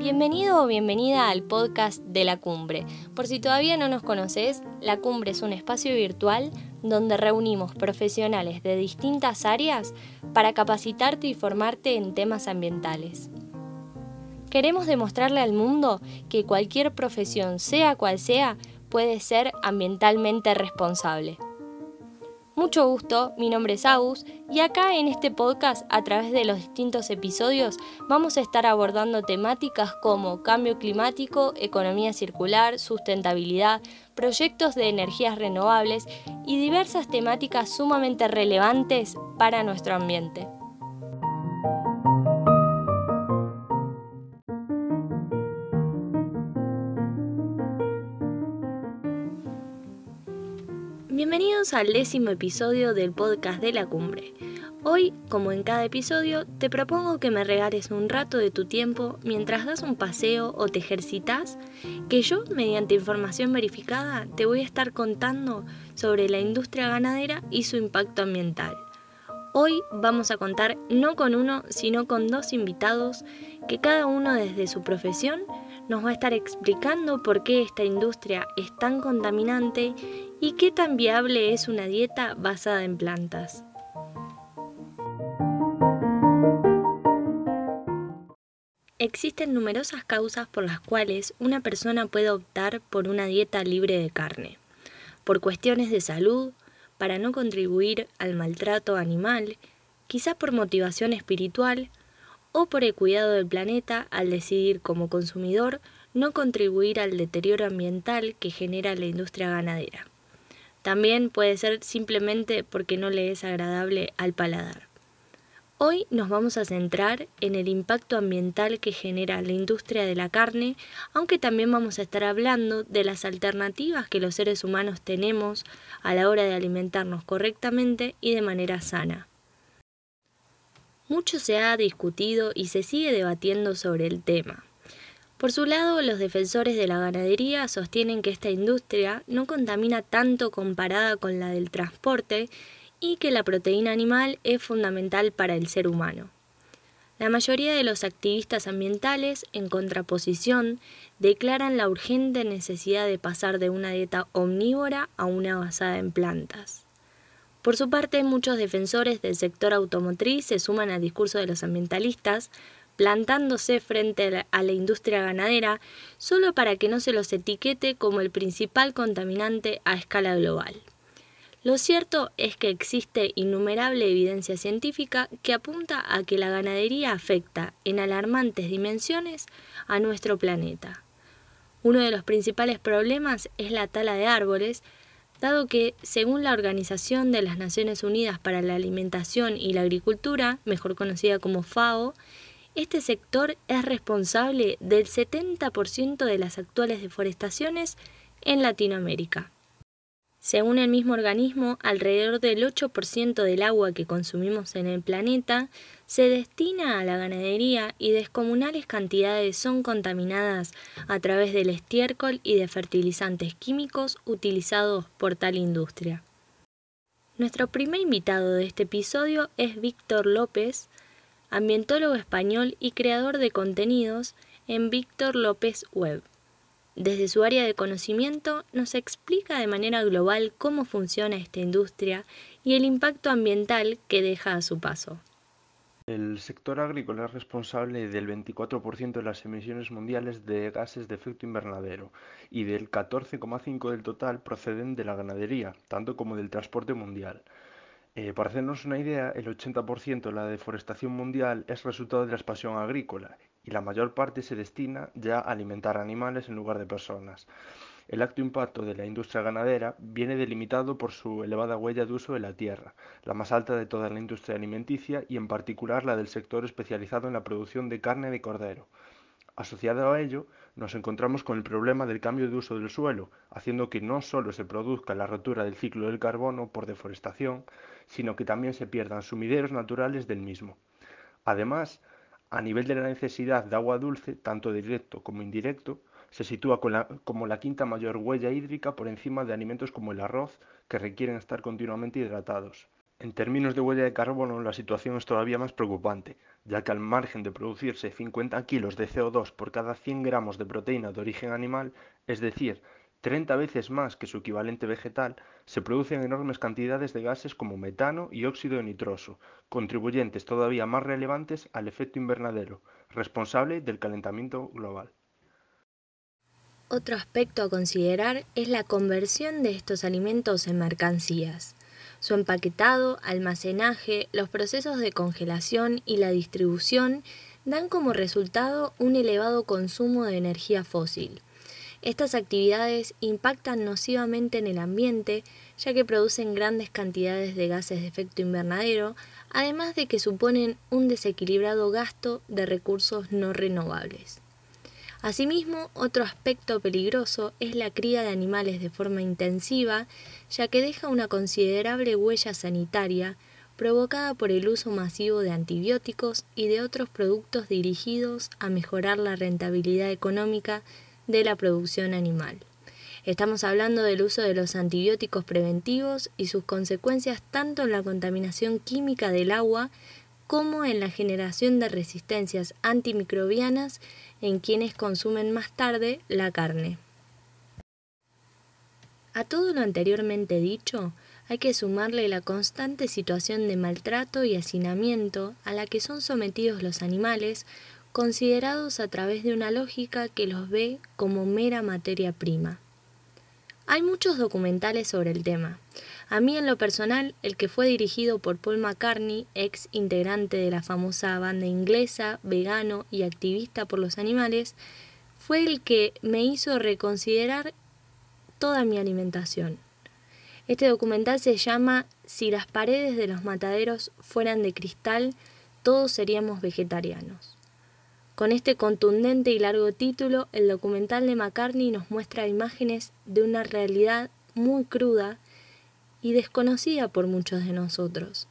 Bienvenido o bienvenida al podcast de la cumbre. Por si todavía no nos conoces, la cumbre es un espacio virtual donde reunimos profesionales de distintas áreas para capacitarte y formarte en temas ambientales. Queremos demostrarle al mundo que cualquier profesión, sea cual sea, puede ser ambientalmente responsable. Mucho gusto, mi nombre es Agus y acá en este podcast a través de los distintos episodios vamos a estar abordando temáticas como cambio climático, economía circular, sustentabilidad, proyectos de energías renovables y diversas temáticas sumamente relevantes para nuestro ambiente. Bienvenidos al décimo episodio del podcast de la cumbre. Hoy, como en cada episodio, te propongo que me regales un rato de tu tiempo mientras das un paseo o te ejercitas, que yo, mediante información verificada, te voy a estar contando sobre la industria ganadera y su impacto ambiental. Hoy vamos a contar no con uno, sino con dos invitados que cada uno desde su profesión nos va a estar explicando por qué esta industria es tan contaminante y qué tan viable es una dieta basada en plantas. Existen numerosas causas por las cuales una persona puede optar por una dieta libre de carne. Por cuestiones de salud, para no contribuir al maltrato animal, quizá por motivación espiritual o por el cuidado del planeta al decidir como consumidor no contribuir al deterioro ambiental que genera la industria ganadera. También puede ser simplemente porque no le es agradable al paladar. Hoy nos vamos a centrar en el impacto ambiental que genera la industria de la carne, aunque también vamos a estar hablando de las alternativas que los seres humanos tenemos a la hora de alimentarnos correctamente y de manera sana. Mucho se ha discutido y se sigue debatiendo sobre el tema. Por su lado, los defensores de la ganadería sostienen que esta industria no contamina tanto comparada con la del transporte y que la proteína animal es fundamental para el ser humano. La mayoría de los activistas ambientales, en contraposición, declaran la urgente necesidad de pasar de una dieta omnívora a una basada en plantas. Por su parte, muchos defensores del sector automotriz se suman al discurso de los ambientalistas, plantándose frente a la, industria ganadera solo para que no se los etiquete como el principal contaminante a escala global. Lo cierto es que existe innumerable evidencia científica que apunta a que la ganadería afecta en alarmantes dimensiones a nuestro planeta. Uno de los principales problemas es la tala de árboles, dado que, según la Organización de las Naciones Unidas para la Alimentación y la Agricultura, mejor conocida como FAO, este sector es responsable del 70% de las actuales deforestaciones en Latinoamérica. Según el mismo organismo, alrededor del 8% del agua que consumimos en el planeta se destina a la ganadería y descomunales cantidades son contaminadas a través del estiércol y de fertilizantes químicos utilizados por tal industria. Nuestro primer invitado de este episodio es Víctor López, ambientólogo español y creador de contenidos en Víctor López Web. Desde su área de conocimiento nos explica de manera global cómo funciona esta industria y el impacto ambiental que deja a su paso. El sector agrícola es responsable del 24% de las emisiones mundiales de gases de efecto invernadero y del 14,5% del total proceden de la ganadería, tanto como del transporte mundial. Eh, para hacernos una idea, el 80% de la deforestación mundial es resultado de la expansión agrícola y la mayor parte se destina ya a alimentar animales en lugar de personas. El alto impacto de la industria ganadera viene delimitado por su elevada huella de uso de la tierra, la más alta de toda la industria alimenticia y en particular la del sector especializado en la producción de carne de cordero. Asociado a ello, nos encontramos con el problema del cambio de uso del suelo, haciendo que no solo se produzca la rotura del ciclo del carbono por deforestación, sino que también se pierdan sumideros naturales del mismo. Además, a nivel de la necesidad de agua dulce, tanto directo como indirecto, se sitúa como la quinta mayor huella hídrica por encima de alimentos como el arroz, que requieren estar continuamente hidratados. En términos de huella de carbono, la situación es todavía más preocupante, ya que al margen de producirse 50 kilos de CO2 por cada 100 gramos de proteína de origen animal, es decir, 30 veces más que su equivalente vegetal, se producen enormes cantidades de gases como metano y óxido nitroso, contribuyentes todavía más relevantes al efecto invernadero, responsable del calentamiento global. Otro aspecto a considerar es la conversión de estos alimentos en mercancías. Su empaquetado, almacenaje, los procesos de congelación y la distribución dan como resultado un elevado consumo de energía fósil. Estas actividades impactan nocivamente en el ambiente ya que producen grandes cantidades de gases de efecto invernadero, además de que suponen un desequilibrado gasto de recursos no renovables. Asimismo, otro aspecto peligroso es la cría de animales de forma intensiva, ya que deja una considerable huella sanitaria provocada por el uso masivo de antibióticos y de otros productos dirigidos a mejorar la rentabilidad económica de la producción animal. Estamos hablando del uso de los antibióticos preventivos y sus consecuencias tanto en la contaminación química del agua como en la generación de resistencias antimicrobianas en quienes consumen más tarde la carne. A todo lo anteriormente dicho, hay que sumarle la constante situación de maltrato y hacinamiento a la que son sometidos los animales, considerados a través de una lógica que los ve como mera materia prima. Hay muchos documentales sobre el tema. A mí en lo personal, el que fue dirigido por Paul McCartney, ex integrante de la famosa banda inglesa, vegano y activista por los animales, fue el que me hizo reconsiderar toda mi alimentación. Este documental se llama Si las paredes de los mataderos fueran de cristal, todos seríamos vegetarianos. Con este contundente y largo título, el documental de McCartney nos muestra imágenes de una realidad muy cruda y desconocida por muchos de nosotros,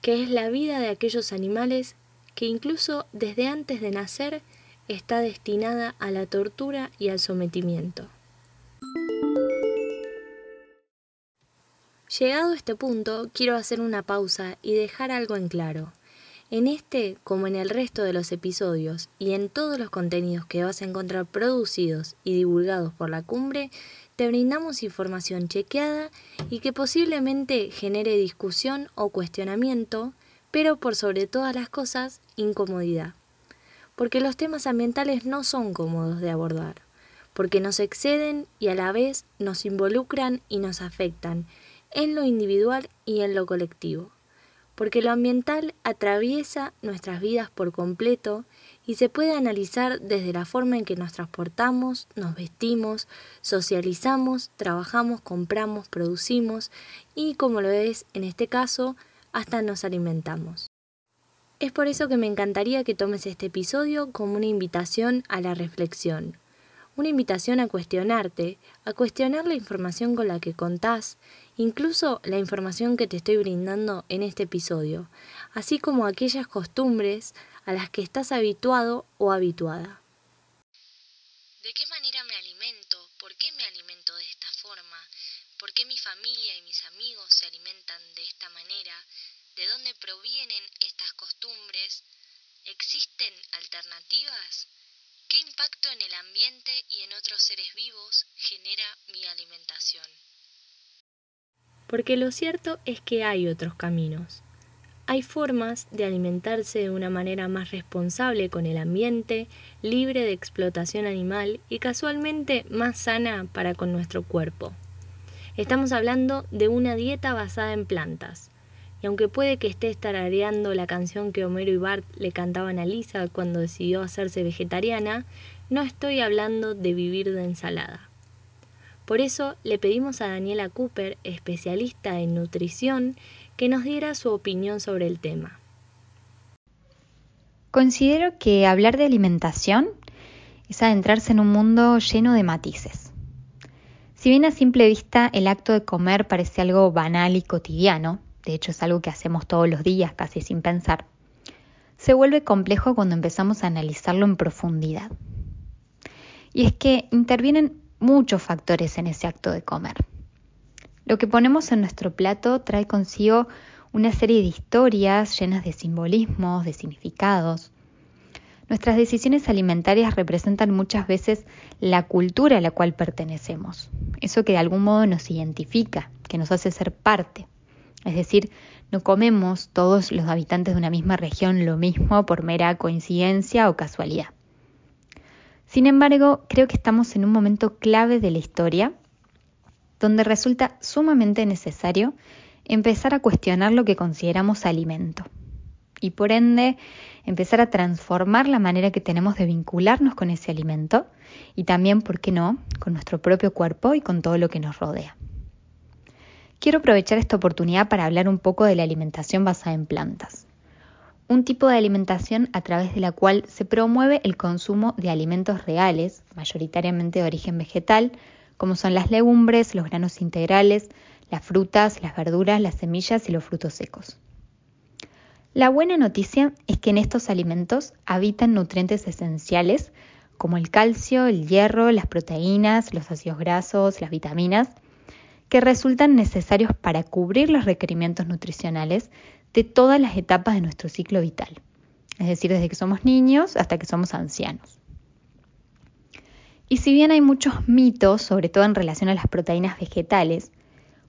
que es la vida de aquellos animales que incluso desde antes de nacer está destinada a la tortura y al sometimiento. Llegado a este punto, quiero hacer una pausa y dejar algo en claro. En este, como en el resto de los episodios y en todos los contenidos que vas a encontrar producidos y divulgados por la cumbre, te brindamos información chequeada y que posiblemente genere discusión o cuestionamiento, pero por sobre todas las cosas, incomodidad. Porque los temas ambientales no son cómodos de abordar, porque nos exceden y a la vez nos involucran y nos afectan en lo individual y en lo colectivo porque lo ambiental atraviesa nuestras vidas por completo y se puede analizar desde la forma en que nos transportamos, nos vestimos, socializamos, trabajamos, compramos, producimos y, como lo es en este caso, hasta nos alimentamos. Es por eso que me encantaría que tomes este episodio como una invitación a la reflexión, una invitación a cuestionarte, a cuestionar la información con la que contás, incluso la información que te estoy brindando en este episodio, así como aquellas costumbres a las que estás habituado o habituada. ¿De qué manera me alimento? ¿Por qué me alimento de esta forma? ¿Por qué mi familia y mis amigos se alimentan de esta manera? ¿De dónde provienen estas costumbres? ¿Existen alternativas? ¿Qué impacto en el ambiente y en otros seres vivos genera mi alimentación? Porque lo cierto es que hay otros caminos. Hay formas de alimentarse de una manera más responsable con el ambiente, libre de explotación animal y casualmente más sana para con nuestro cuerpo. Estamos hablando de una dieta basada en plantas, y aunque puede que esté tarareando la canción que Homero y Bart le cantaban a Lisa cuando decidió hacerse vegetariana, no estoy hablando de vivir de ensalada. Por eso le pedimos a Daniela Cooper, especialista en nutrición, que nos diera su opinión sobre el tema. Considero que hablar de alimentación es adentrarse en un mundo lleno de matices. Si bien a simple vista el acto de comer parece algo banal y cotidiano, de hecho es algo que hacemos todos los días casi sin pensar, se vuelve complejo cuando empezamos a analizarlo en profundidad. Y es que intervienen muchos factores en ese acto de comer. Lo que ponemos en nuestro plato trae consigo una serie de historias llenas de simbolismos, de significados. Nuestras decisiones alimentarias representan muchas veces la cultura a la cual pertenecemos, eso que de algún modo nos identifica, que nos hace ser parte. Es decir, no comemos todos los habitantes de una misma región lo mismo por mera coincidencia o casualidad. Sin embargo, creo que estamos en un momento clave de la historia donde resulta sumamente necesario empezar a cuestionar lo que consideramos alimento y por ende empezar a transformar la manera que tenemos de vincularnos con ese alimento y también, ¿por qué no?, con nuestro propio cuerpo y con todo lo que nos rodea. Quiero aprovechar esta oportunidad para hablar un poco de la alimentación basada en plantas. Un tipo de alimentación a través de la cual se promueve el consumo de alimentos reales, mayoritariamente de origen vegetal, como son las legumbres, los granos integrales, las frutas, las verduras, las semillas y los frutos secos. La buena noticia es que en estos alimentos habitan nutrientes esenciales como el calcio, el hierro, las proteínas, los ácidos grasos, las vitaminas, que resultan necesarios para cubrir los requerimientos nutricionales de todas las etapas de nuestro ciclo vital, es decir, desde que somos niños hasta que somos ancianos. Y si bien hay muchos mitos, sobre todo en relación a las proteínas vegetales,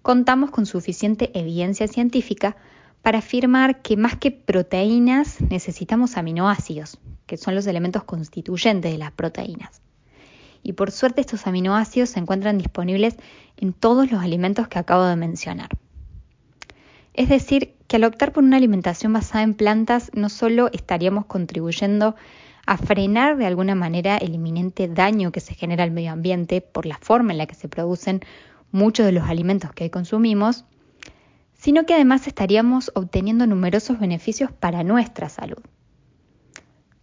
contamos con suficiente evidencia científica para afirmar que más que proteínas necesitamos aminoácidos, que son los elementos constituyentes de las proteínas y por suerte estos aminoácidos se encuentran disponibles en todos los alimentos que acabo de mencionar. Es decir, que al optar por una alimentación basada en plantas no solo estaríamos contribuyendo a frenar de alguna manera el inminente daño que se genera al medio ambiente por la forma en la que se producen muchos de los alimentos que hoy consumimos, sino que además estaríamos obteniendo numerosos beneficios para nuestra salud.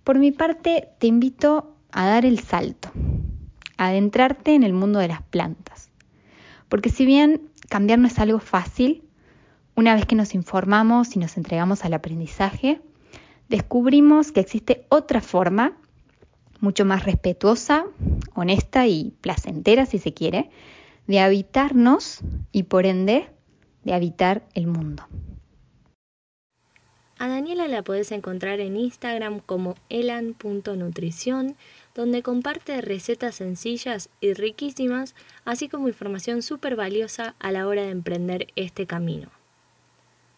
Por mi parte, te invito a dar el salto, adentrarte en el mundo de las plantas. Porque si bien cambiar no es algo fácil, una vez que nos informamos y nos entregamos al aprendizaje, descubrimos que existe otra forma, mucho más respetuosa, honesta y placentera, si se quiere, de habitarnos y por ende de habitar el mundo. A Daniela la podés encontrar en Instagram como elan.nutrición donde comparte recetas sencillas y riquísimas, así como información súper valiosa a la hora de emprender este camino.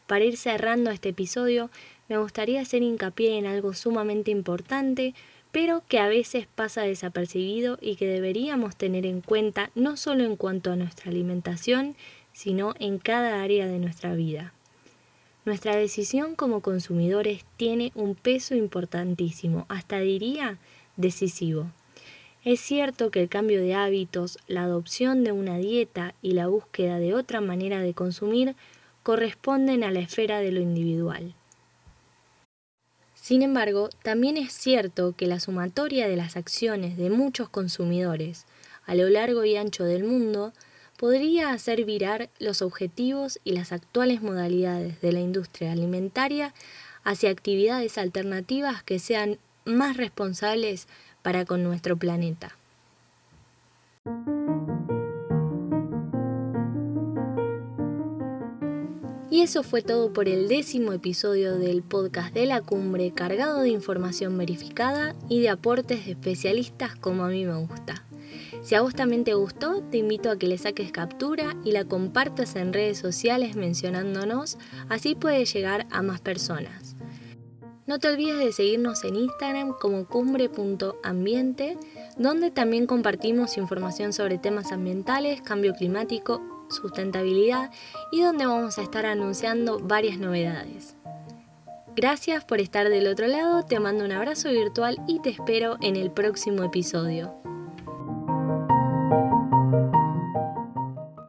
Para ir cerrando este episodio, me gustaría hacer hincapié en algo sumamente importante, pero que a veces pasa desapercibido y que deberíamos tener en cuenta no solo en cuanto a nuestra alimentación, sino en cada área de nuestra vida. Nuestra decisión como consumidores tiene un peso importantísimo, hasta diría decisivo. Es cierto que el cambio de hábitos, la adopción de una dieta y la búsqueda de otra manera de consumir corresponden a la esfera de lo individual. Sin embargo, también es cierto que la sumatoria de las acciones de muchos consumidores a lo largo y ancho del mundo podría hacer virar los objetivos y las actuales modalidades de la industria alimentaria hacia actividades alternativas que sean más responsables para con nuestro planeta. Y eso fue todo por el décimo episodio del podcast de la cumbre cargado de información verificada y de aportes de especialistas como a mí me gusta. Si a vos también te gustó, te invito a que le saques captura y la compartas en redes sociales mencionándonos, así puede llegar a más personas. No te olvides de seguirnos en Instagram como cumbre.ambiente, donde también compartimos información sobre temas ambientales, cambio climático, sustentabilidad y donde vamos a estar anunciando varias novedades. Gracias por estar del otro lado, te mando un abrazo virtual y te espero en el próximo episodio.